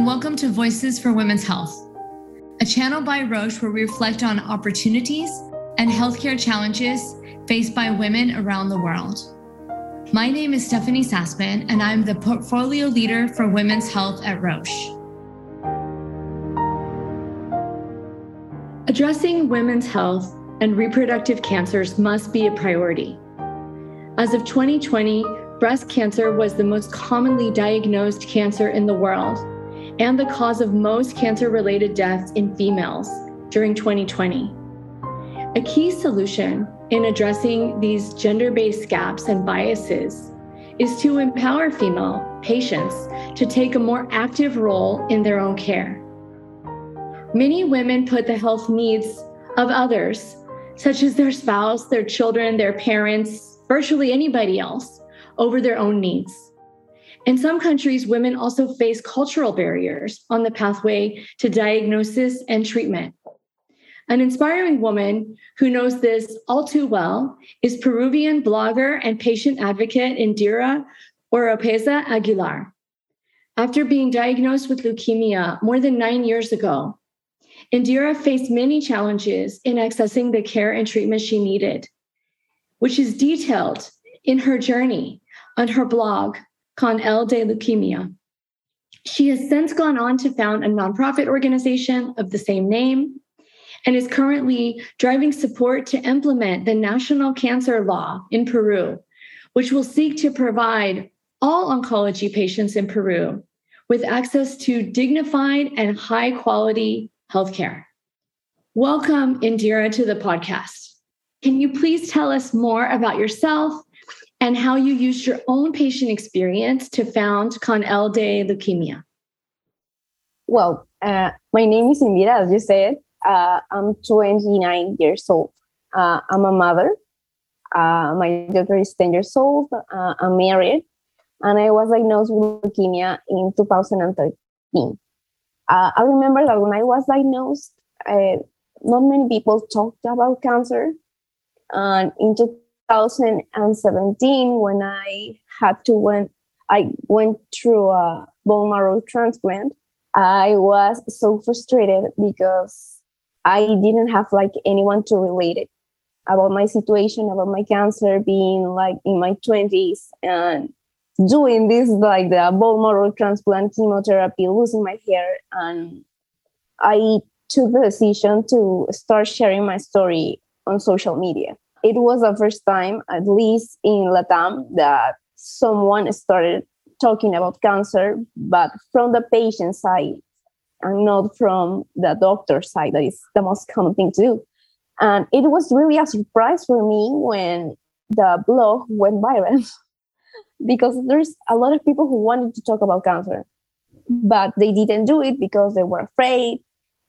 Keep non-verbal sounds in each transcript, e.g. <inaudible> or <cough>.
and welcome to Voices for Women's Health, a channel by Roche where we reflect on opportunities and healthcare challenges faced by women around the world. My name is Stephanie Saspin, and I'm the portfolio leader for women's health at Roche. Addressing women's health and reproductive cancers must be a priority. As of 2020, breast cancer was the most commonly diagnosed cancer in the world and the cause of most cancer related deaths in females during 2020. A key solution in addressing these gender based gaps and biases is to empower female patients to take a more active role in their own care. Many women put the health needs of others, such as their spouse, their children, their parents, virtually anybody else, over their own needs. In some countries, women also face cultural barriers on the pathway to diagnosis and treatment. An inspiring woman who knows this all too well is Peruvian blogger and patient advocate Indyra Oropeza Aguilar. After being diagnosed with leukemia more than nine years ago, Indyra faced many challenges in accessing the care and treatment she needed, which is detailed in her journey on her blog, Con L de Leucemia. She has since gone on to found a nonprofit organization of the same name and is currently driving support to implement the national cancer law in Peru, which will seek to provide all oncology patients in Peru with access to dignified and high quality healthcare. Welcome, Indyra, to the podcast. Can you please tell us more about yourself and how you used your own patient experience to found Con L de Leucemia? Well, uh, my name is Indyra, as you said. Uh, I'm 29 years old. Uh, I'm a mother. Uh, my daughter is 10 years old. Uh, I'm married. And I was diagnosed with leukemia in 2013. Uh, I remember that when I was diagnosed, not many people talked about cancer. And in 2017, when I had to went, I went through a bone marrow transplant. I was so frustrated because I didn't have like anyone to relate it about my situation, about my cancer, being like in my 20s and doing this like the bone marrow transplant, chemotherapy, losing my hair. And I took the decision to start sharing my story on social media. It was the first time, at least in Latam, that someone started talking about cancer, but from the patient side and not from the doctor side. That is the most common thing to do. And it was really a surprise for me when the blog went viral <laughs> because there's a lot of people who wanted to talk about cancer, but they didn't do it because they were afraid,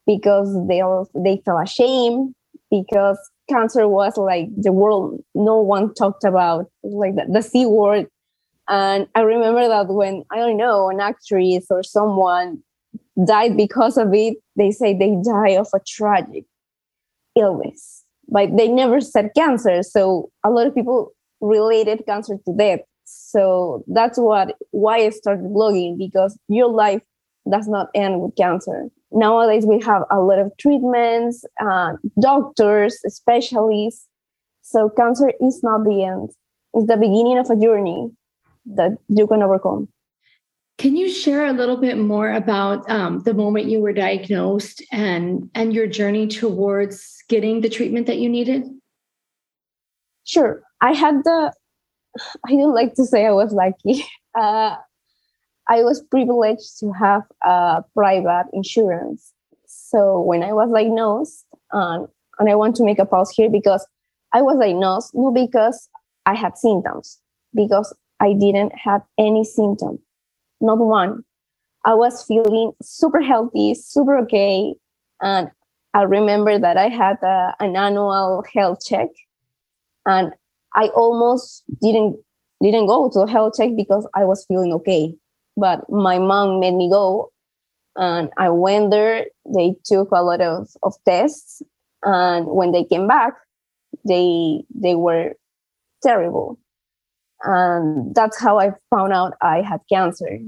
because they all, they felt ashamed, because cancer was like the world no one talked about, like the, the C word. And I remember that when I don't know an actress or someone died because of it, they say they die of a tragic illness. But they never said cancer. So a lot of people related cancer to death. So that's what why I started blogging because your life does not end with cancer. Nowadays we have a lot of treatments, uh, doctors, specialists. So cancer is not the end; it's the beginning of a journey that you can overcome. Can you share a little bit more about um, the moment you were diagnosed and and your journey towards getting the treatment that you needed? Sure, I had the. I don't like to say I was lucky. <laughs> Uh, I was privileged to have a private insurance. So when I was diagnosed, um, and I want to make a pause here because I was diagnosed not because I had symptoms, because I didn't have any symptoms not one. I was feeling super healthy, super okay. And I remember that I had a, an annual health check and I almost didn't didn't go to a health check because I was feeling okay. But my mom made me go and I went there. They took a lot of, of tests and when they came back, they they were terrible and that's how I found out I had cancer.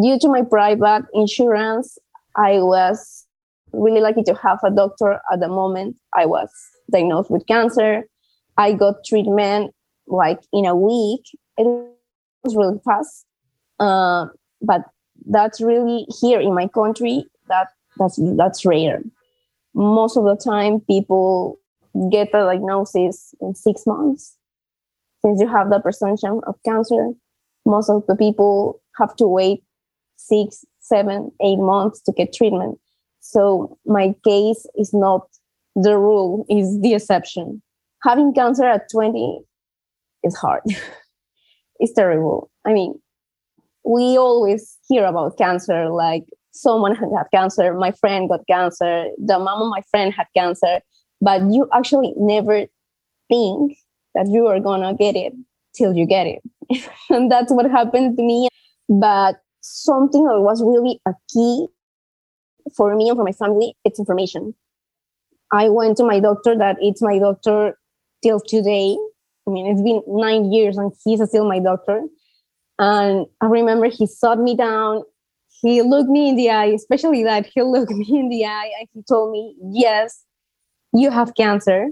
due to my private insurance, I was really lucky to have a doctor at the moment I was diagnosed with cancer. I got treatment like in a week. It was really fast. Uh, but that's really here in my country that that's that's rare. Most of the time, people get a diagnosis in six months. Since you have the presumption of cancer, most of the people have to wait six, seven, eight months to get treatment. So my case is not the rule, is the exception. Having cancer at 20 is hard. <laughs> it's terrible. I mean, we always hear about cancer like someone had cancer, my friend got cancer, the mom of my friend had cancer, but you actually never think that you are gonna get it till you get it. <laughs> and that's what happened to me. But something that was really a key for me and for my family, it's information. I went to my doctor that it's my doctor till today. I mean, it's been nine years and he's still my doctor. And I remember he sat me down, he looked me in the eye, especially that he <laughs> looked me in the eye and he told me, Yes, you have cancer.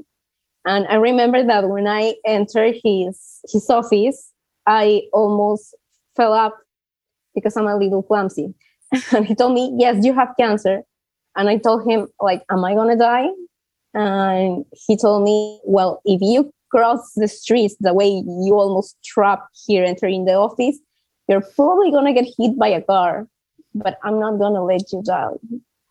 And I remember that when I entered his his office, I almost fell up because I'm a little clumsy. <laughs> and he told me, Yes, you have cancer. And I told him, like, am I gonna die? And he told me, Well, if you cross the streets the way you almost trapped here entering the office, you're probably gonna get hit by a car. But I'm not gonna let you die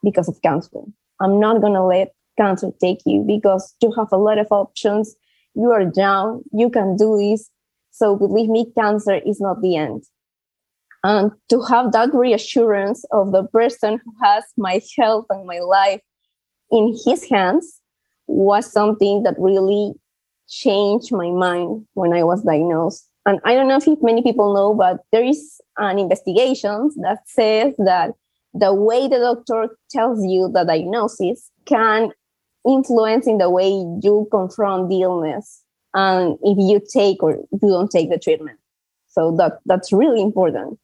because of cancer. I'm not gonna let cancer take you because you have a lot of options. You are down, you can do this. So believe me, cancer is not the end. And to have that reassurance of the person who has my health and my life in his hands was something that really changed my mind when I was diagnosed. And I don't know if many people know, but there is an investigation that says that the way the doctor tells you the diagnosis can influence in the way you confront the illness and if you take or you don't take the treatment. So that that's really important.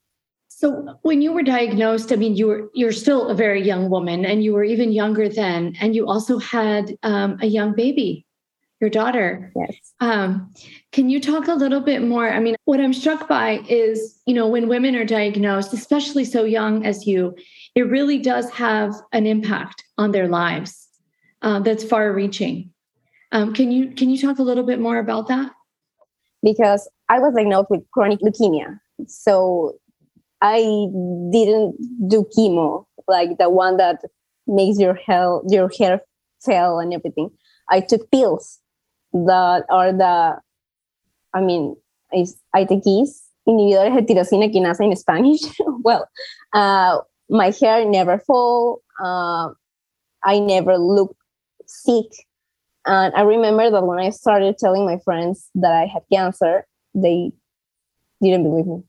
So when you were diagnosed, I mean, you were you're still a very young woman, and you were even younger then, and you also had um, a young baby, your daughter. Yes. Um, can you talk a little bit more? I mean, what I'm struck by is, you know, when women are diagnosed, especially so young as you, it really does have an impact on their lives uh, that's far-reaching. Um, can you can you talk a little bit more about that? Because I was diagnosed with chronic leukemia, so I didn't do chemo, like the one that makes your hair your hair fail and everything. I took pills that are the, I mean, I take these inhibidores de tirosina kinase in Spanish. <laughs> well, uh, my hair never fall. Uh, I never look sick. And I remember that when I started telling my friends that I had cancer, they didn't believe me.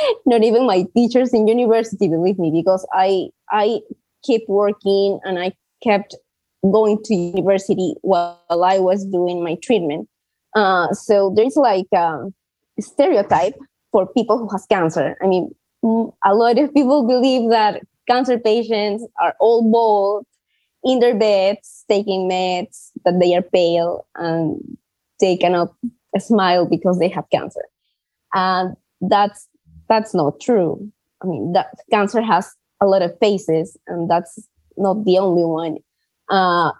<laughs> not even my teachers in university believe me because I I kept working and I kept going to university while I was doing my treatment. Uh, so there's like um, a stereotype for people who has cancer. I mean, a lot of people believe that cancer patients are all bald in their beds taking meds, that they are pale and they cannot smile because they have cancer. And that's that's not true. I mean, that cancer has a lot of faces, and that's not the only one. Uh,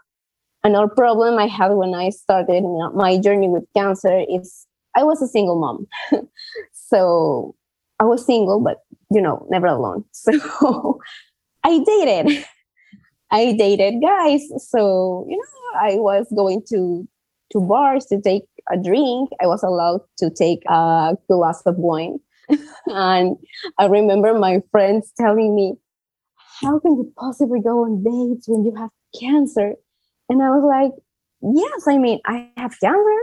another problem I had when I started my journey with cancer is I was a single mom. <laughs> so I was single, but you know, never alone. <laughs> So I dated. <laughs> I dated guys. So, you know, I was going to to bars to take a drink. I was allowed to take a glass of wine. and I remember my friends telling me, How can you possibly go on dates when you have cancer? And I was like, Yes, I mean, I have cancer,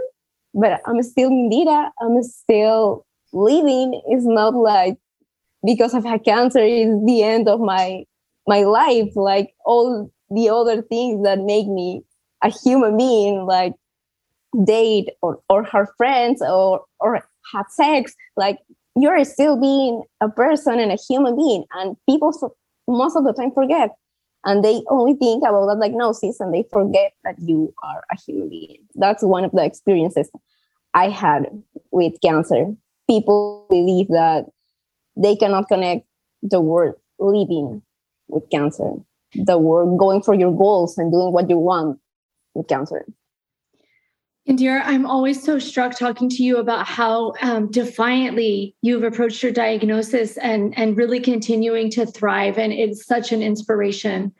but I'm still Indyra. I'm still living. It's not like because I've had cancer is the end of my my life. Like all the other things that make me a human being, like date or, or her friends or or have sex like you're still being a person and a human being and people most of the time forget and they only think about that diagnosis and they forget that you are a human being. That's one of the experiences i had with cancer. People believe that they cannot connect the word living with cancer. The word going for your goals and doing what you want with cancer Indyra, I'm always so struck talking to you about how um, defiantly you've approached your diagnosis and, and really continuing to thrive. And it's such an inspiration.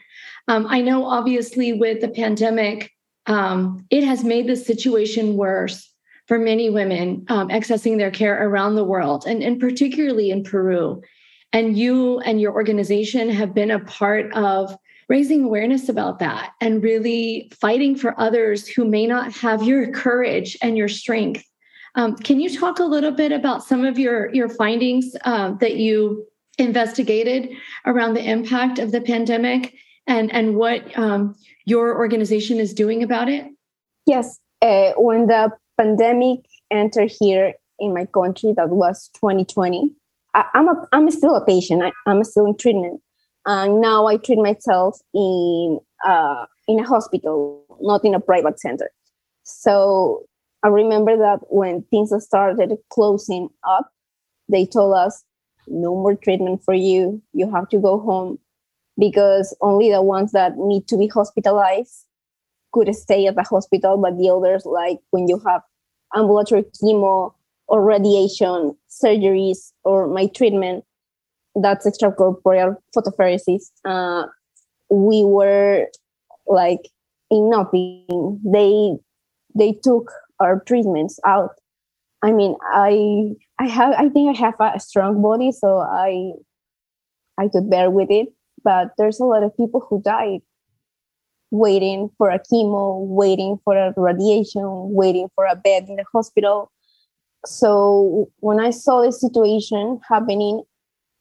Um, I know, obviously, with the pandemic, um, it has made the situation worse for many women um, accessing their care around the world, and, and particularly in Peru. And you and your organization have been a part of raising awareness about that and really fighting for others who may not have your courage and your strength. Um, can you talk a little bit about some of your your findings uh, that you investigated around the impact of the pandemic and and what um, your organization is doing about it? Yes, uh, when the pandemic entered here in my country, that was 2020. I, am a I'm still a patient. I, I'm still in treatment, and now I treat myself in uh, in a hospital, not in a private center. So I remember that when things started closing up, they told us no more treatment for you. You have to go home because only the ones that need to be hospitalized could stay at the hospital, but the others, like when you have ambulatory chemo or radiation surgeries or my treatment, that's extracorporeal photopheresis. Uh, we were like in nothing. They they took our treatments out. I mean, I I have I think I have a strong body, so I I could bear with it. But there's a lot of people who died waiting for a chemo, waiting for a radiation, waiting for a bed in the hospital. So when I saw the situation happening,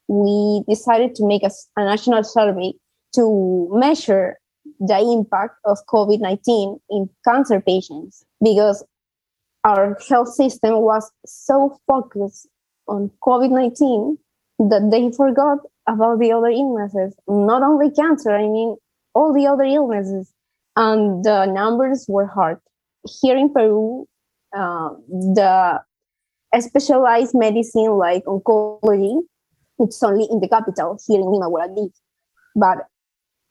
we decided to make a, a national survey to measure the impact of COVID 19 in cancer patients because our health system was so focused on COVID 19 that they forgot about the other illnesses, not only cancer, I mean, all the other illnesses. And the numbers were hard. Here in Peru, uh, the specialized medicine like oncology it's only in the capital here in Lima where I live. But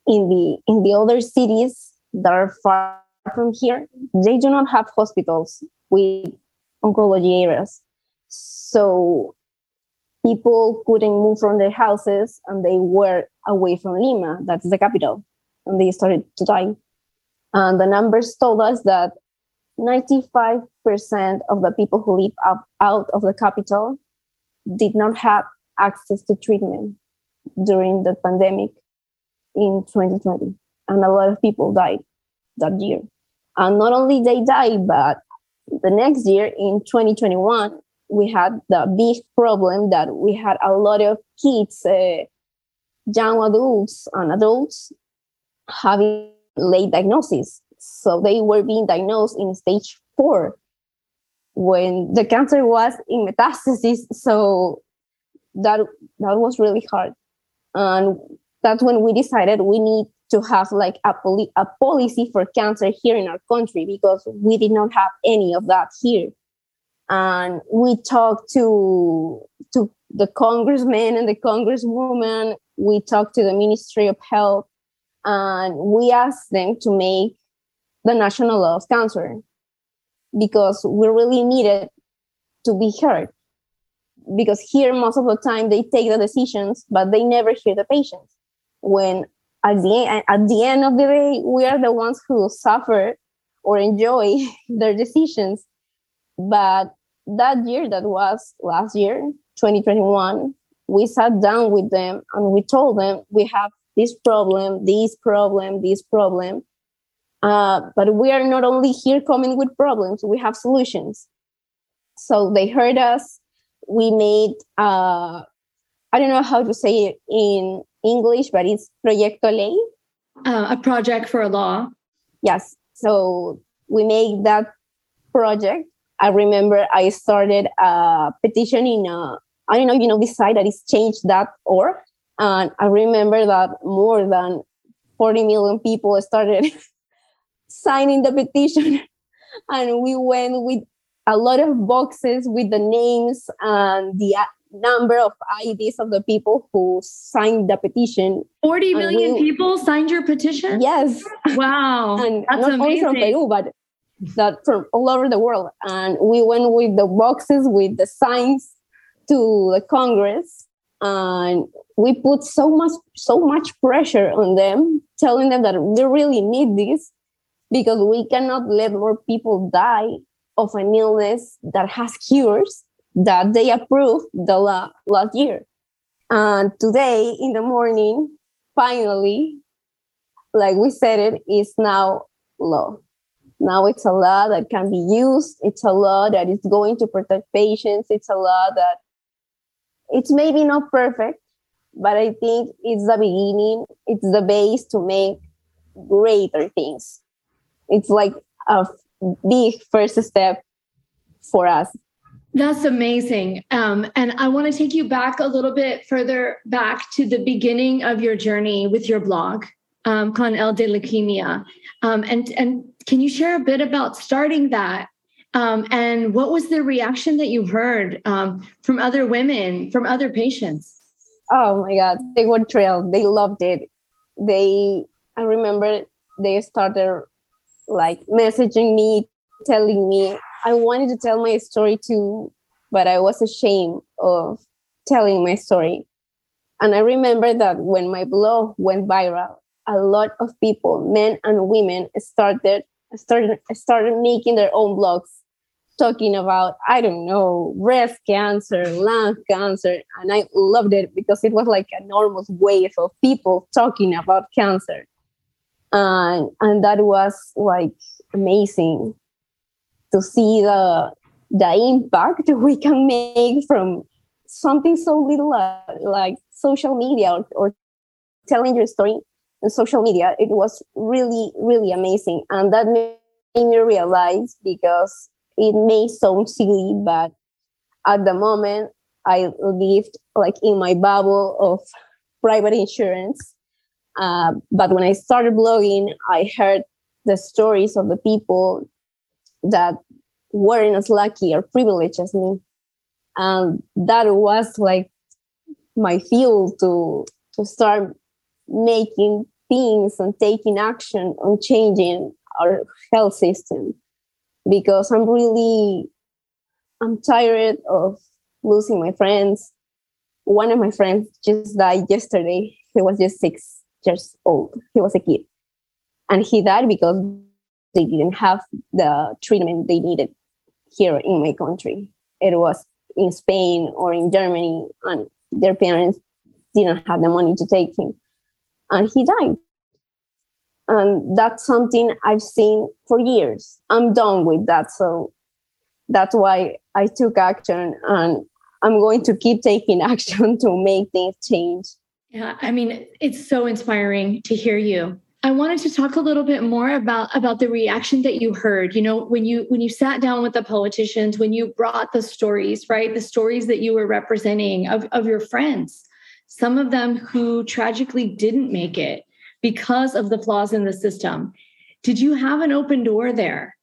in the in the other cities that are far from here, they do not have hospitals with oncology areas. So people couldn't move from their houses and they were away from Lima, that's the capital, and they started to die. And the numbers told us that 95% of the people who live up, out of the capital did not have access to treatment during the pandemic in 2020 and a lot of people died that year. And not only they died but the next year in 2021 we had the big problem that we had a lot of kids uh, young adults and adults having late diagnosis. So they were being diagnosed in stage four when the cancer was in metastasis. So that that was really hard. And that's when we decided we need to have like a, poli- a policy for cancer here in our country because we did not have any of that here. And we talked to to the congressman and the congresswoman. We talked to the ministry of health. And we asked them to make the national law of cancer because we really needed to be heard because here most of the time they take the decisions but they never hear the patients. When at the end at the end of the day we are the ones who suffer or enjoy <laughs> their decisions. But that year that was last year 2021 we sat down with them and we told them we have this problem this problem this problem. Uh, but we are not only here coming with problems we have solutions. So they heard us we made uh, I don't know how to say it in English, but it's Proyecto Ley. Uh, a project for a law. Yes. So we made that project. I remember I started a petition in a, I don't know, you know, this site that is change.org. And I remember that more than 40 million people started <laughs> signing the petition. <laughs> and we went with a lot of boxes with the names and the number of IDs of the people who signed the petition. 40 million we, people signed your petition? Yes. Wow. <laughs> and That's not amazing. only from Peru, but that from all over the world. And we went with the boxes with the signs to the Congress and we put so much so much pressure on them, telling them that we really need this because we cannot let more people die of an illness that has cures that they approved the la- last year. And today in the morning, finally, like we said, it is now law. Now it's a law that can be used. It's a law that is going to protect patients. It's a law that it's maybe not perfect, but I think it's the beginning. It's the base to make greater things. It's like a big first step for us. That's amazing. Um, and I want to take you back a little bit further back to the beginning of your journey with your blog, um, Con L de Leucemia. Um, and, and can you share a bit about starting that? Um, and what was the reaction that you heard um, from other women, from other patients? Oh my God, they were thrilled. They loved it. They, I remember they started like messaging me, telling me. I wanted to tell my story too, but I was ashamed of telling my story. And I remember that when my blog went viral, a lot of people, men and women, started started started making their own blogs talking about I don't know breast cancer, lung cancer, and I loved it because it was like an enormous wave of people talking about cancer, and and that was like amazing to see the the impact <laughs> we can make from something so little uh, like social media or, or telling your story in social media. It was really really amazing. And that made me realize because it may sound silly but at the moment i lived like in my bubble of private insurance uh, but when i started blogging i heard the stories of the people that weren't as lucky or privileged as me. And that was like my fuel to to start making things and taking action on changing our health system because I'm really I'm tired of losing my friends. One of my friends just died yesterday. He was just six years old. Oh, he was a kid. And he died because they didn't have the treatment they needed here in my country. It was in Spain or in Germany, and their parents didn't have the money to take him. And he died. And that's something I've seen for years. I'm done with that. So that's why I took action and I'm going to keep taking <laughs> action to make things change. Yeah, I mean, it's so inspiring to hear you I wanted to talk a little bit more about about the reaction that you heard. You know, when you when you sat down with the politicians, when you brought the stories, right? The stories that you were representing of, of your friends, some of them who tragically didn't make it because of the flaws in the system. Did you have an open door there?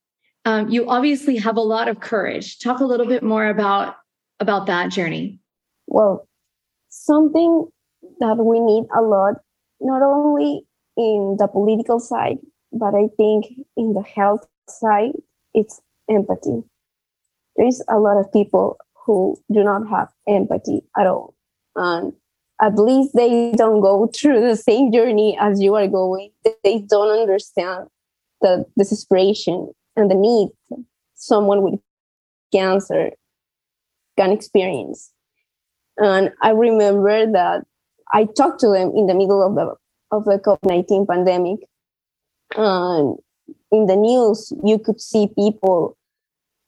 Um, you obviously have a lot of courage. Talk a little bit more about about that journey. Well, something that we need a lot, not only in the political side, but I think in the health side, it's empathy. There's a lot of people who do not have empathy at all. And at least they don't go <laughs> through the same journey as you are going. They don't understand the desperation and the need someone with cancer can experience. And I remember that I talked to them in the middle of the of the COVID 19 pandemic. And in the news, you could see people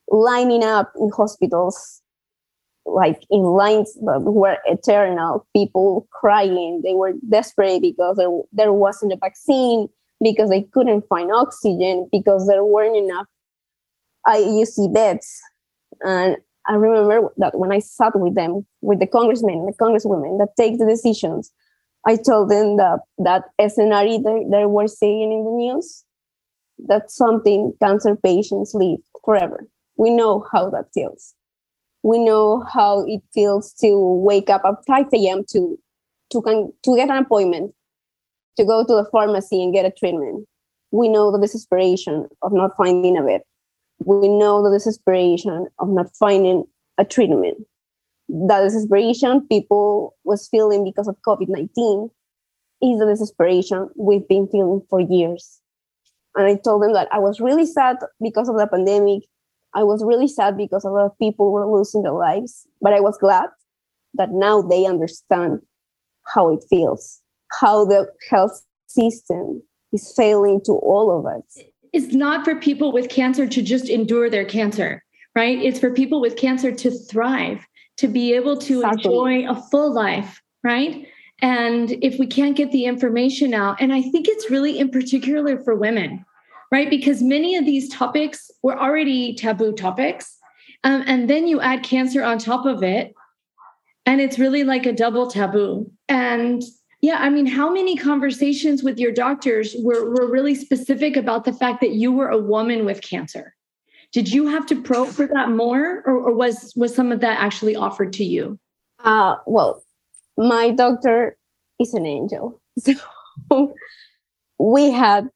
lining up in hospitals, like in lines that were eternal, people crying. They were desperate because there, there wasn't a vaccine, because they couldn't find oxygen, because there weren't enough IUC beds. And I remember that when I sat with them, with the congressmen, the congresswomen that take the decisions, I told them that that scenario that they were saying in the news, that's something cancer patients live forever. We know how that feels. We know how it feels to wake up at 5 a.m. to to, can, to get an appointment, to go to the pharmacy and get a treatment. We know the desperation of not finding a bed. We know the desperation of not finding a treatment. The desperation people was feeling because of COVID-19 is the desperation we've been feeling for years. And I told them that I was really sad because of the pandemic. I was really sad because a lot of people were losing their lives, but I was glad that now they understand how it feels, how the health system is failing to all of us. It's not for people with cancer to just endure their cancer, right? It's for people with cancer to thrive, to be able to exactly. enjoy a full life, right? And if we can't get the information out, and I think it's really in particular for women, right? Because many of these topics were already taboo topics. Um, and then you add cancer on top of it, and it's really like a double taboo. And yeah, I mean, how many conversations with your doctors were, were really specific about the fact that you were a woman with cancer? Did you have to probe for that more, or, or was was some of that actually offered to you? Uh, well, my doctor is an angel, <laughs> so we had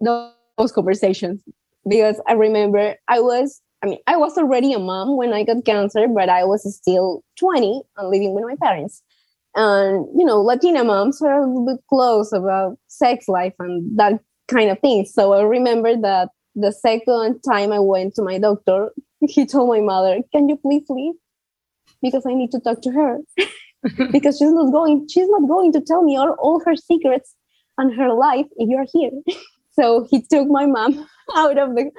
those conversations because I remember I was I mean, I was already a mom when I got cancer, but I was still 20 and living with my parents. And, you know, Latina moms are a little bit close about sex life and that kind of thing. So I remember that the second time I went to my doctor, <laughs> he told my mother, Can you please leave? Because I need to talk to her. <laughs> because she's not going, she's not going to tell me all, all her secrets and her life if you're here. <laughs> so he took my mom out of the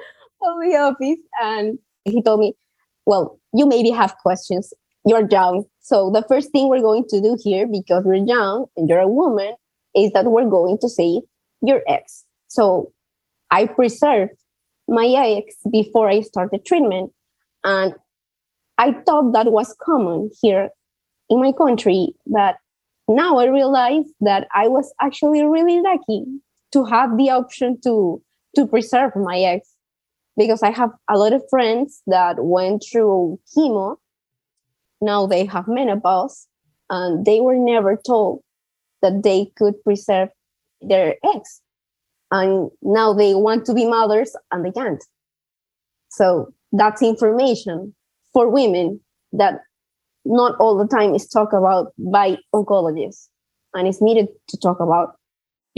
of the office and he told me, Well, you maybe have questions. You're young. So the first thing we're going to do here, because we're young and you're a woman, is that we're going to say your ex. So I preserved my ex before I started treatment. And I thought that was common here in my country. But now I realize that I was actually really lucky to have the option to to preserve my ex because I have a lot of friends that went through chemo. Now they have menopause and they were never told that they could preserve their eggs And now they want to be mothers and they can't. So that's information for women that not all the time is talked about by oncologists and it's needed to talk about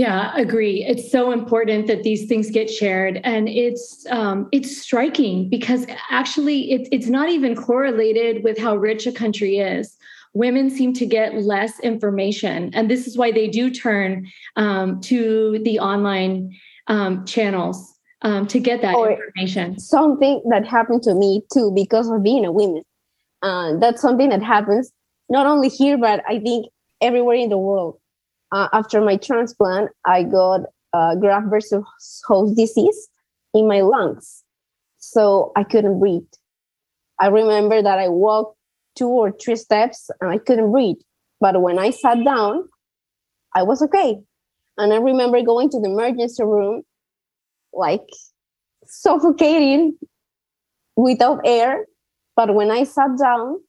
yeah, agree. It's so important that these things get shared, and it's um, it's striking because actually it's it's not even correlated with how rich a country is. Women seem to get less information, and this is why they do turn um, to the online um, channels um, to get that or information. Something that happened to me too because of being a woman. Uh, that's something that happens not only here, but I think everywhere in the world uh, after my transplant, I got uh, graft versus host disease in my lungs. So I couldn't breathe. I remember that I walked two or three steps and I couldn't breathe. But when I sat down, I was okay. And I remember going to the emergency room, like suffocating without air. But when I sat down,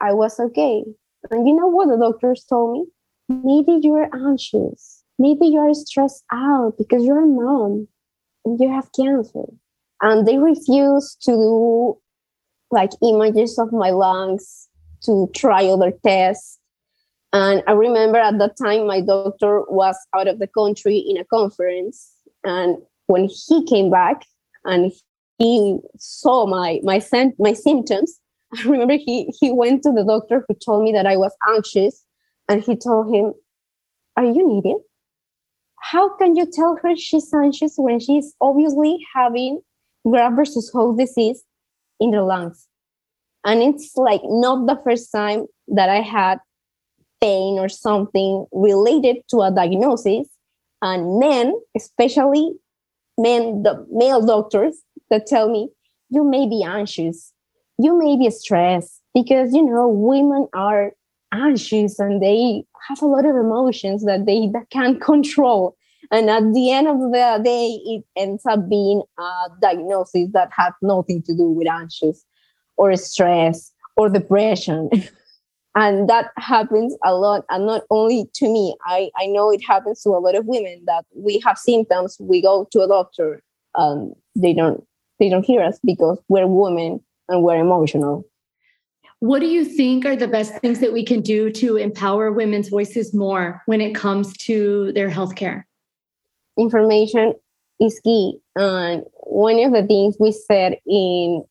I was okay. And you know what the doctors told me? Maybe you're anxious. Maybe you're stressed out because you're a mom and you have cancer. And they refuse to do like images of my lungs to try other tests. And i remember at that time my doctor was out of the country in a conference. And when he came back and he saw my my my symptoms <laughs> i remember he he went to the doctor who told me that i was anxious and he told him, Are you needed? How can you tell her she's anxious when she's obviously having graft versus host disease in the lungs? And it's like not the first time that I had pain or something related to a diagnosis. And men, especially men, the male doctors that tell me, you may be anxious. you may be stressed because you know women are anxious and they have a lot of emotions that they that can't control. And at the end of the day it ends up being a diagnosis that has nothing to do with anxious or stress or depression. <laughs> And that happens a lot. And not only to me i i know it happens to a lot of women that we have symptoms we go to a doctor and they don't they don't hear us because we're women and we're emotional what do you think are the best things that we can do to empower women's voices more when it comes to their healthcare? Information is key. And one of the things we said in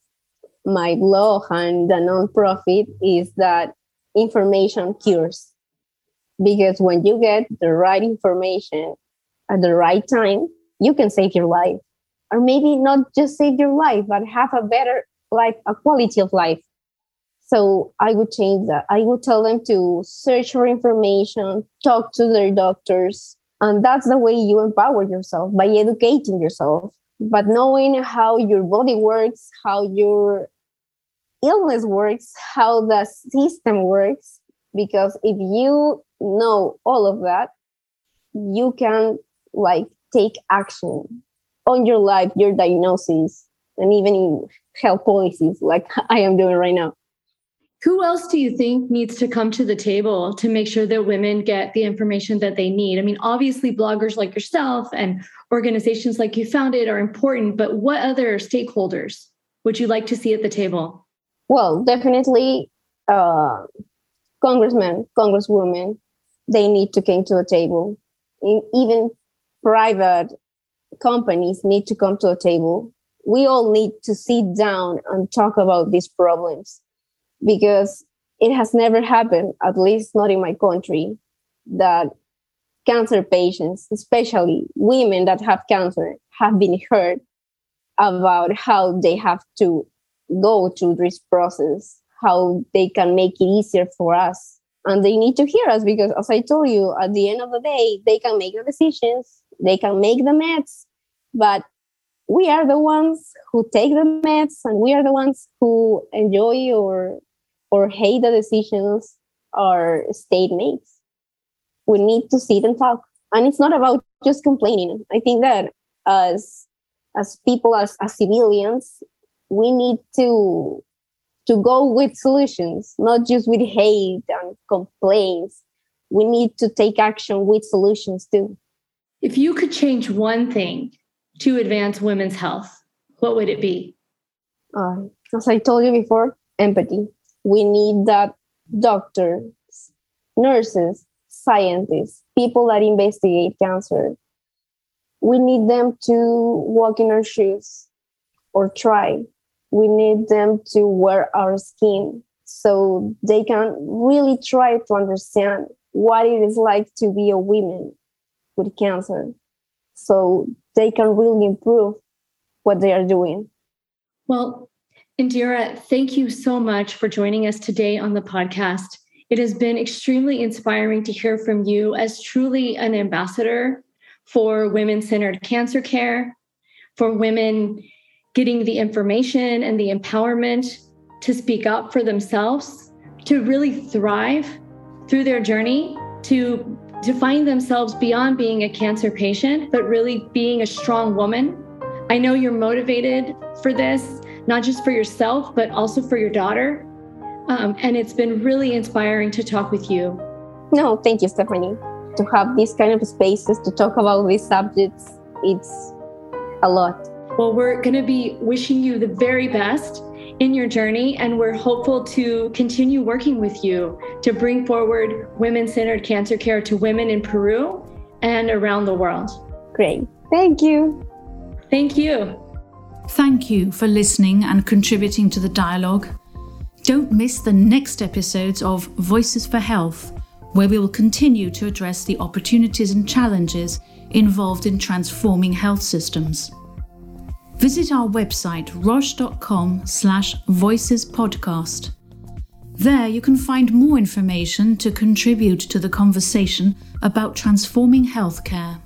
my blog and the nonprofit is that information cures. Because when you get the right information at the right time, you can save your life. Or maybe not just save your life, but have a better life, a quality of life. So I would change that. I would tell them to search for information, talk to their doctors. And that's the way you empower yourself by educating yourself, but knowing how your body works, how your illness works, how the system works. Because if you know all of that, you can like take action on your life, your diagnosis, and even in health policies like <laughs> I am doing right now. Who else do you think needs to come to the table to make sure that women get the information that they need? I mean, obviously, bloggers like yourself and organizations like you founded are important, but what other stakeholders would you like to see at the table? Well, definitely uh, congressmen, congresswomen, they need to come to a table. Even private companies need to come to a table. We all need to sit down and talk about these problems because it has never happened, at least not in my country, that cancer patients, especially women that have cancer, have been heard about how they have to go through this process, how they can make it easier for us. And they need to hear us because, as I told you, at the end of the day, they can make the decisions, they can make the meds, but we are the ones who take the meds and we are the ones who enjoy or or hate the decisions our state makes. We need to sit and talk. And it's not about just complaining. I think that as as people, as, as civilians, we need to to go with solutions, not just with hate and complaints. We need to take action with solutions too. If you could change one thing to advance women's health, what would it be? Uh, as I told you before, empathy we need that doctors, nurses, scientists, people that investigate cancer. We need them to walk in our shoes or try. We need them to wear our skin so they can really try to understand what it is like to be a woman with cancer so they can really improve what they are doing. Well, Indyra, thank you so much for joining us today on the podcast. It has been extremely inspiring to hear from you as truly an ambassador for women centered cancer care, for women getting the information and the empowerment to speak up for themselves, to really thrive through their journey, to, find themselves beyond being a cancer patient, but really being a strong woman. I know you're motivated for this not just for yourself, but also for your daughter. Um, and it's been really inspiring to talk with you. No, thank you, Stephanie. To have these kind of spaces to talk about these subjects, it's a lot. Well, we're going to be wishing you the very best in your journey, and we're hopeful to continue working with you to bring forward women centered cancer care to women in Peru and around the world. Great. Thank you. Thank you. Thank you for listening and contributing to the dialogue. Don't miss the next episodes of Voices for Health, where we will continue to address the opportunities and challenges involved in transforming health systems. Visit our website roche.com slash voicespodcast. There you can find more information to contribute to the conversation about transforming healthcare.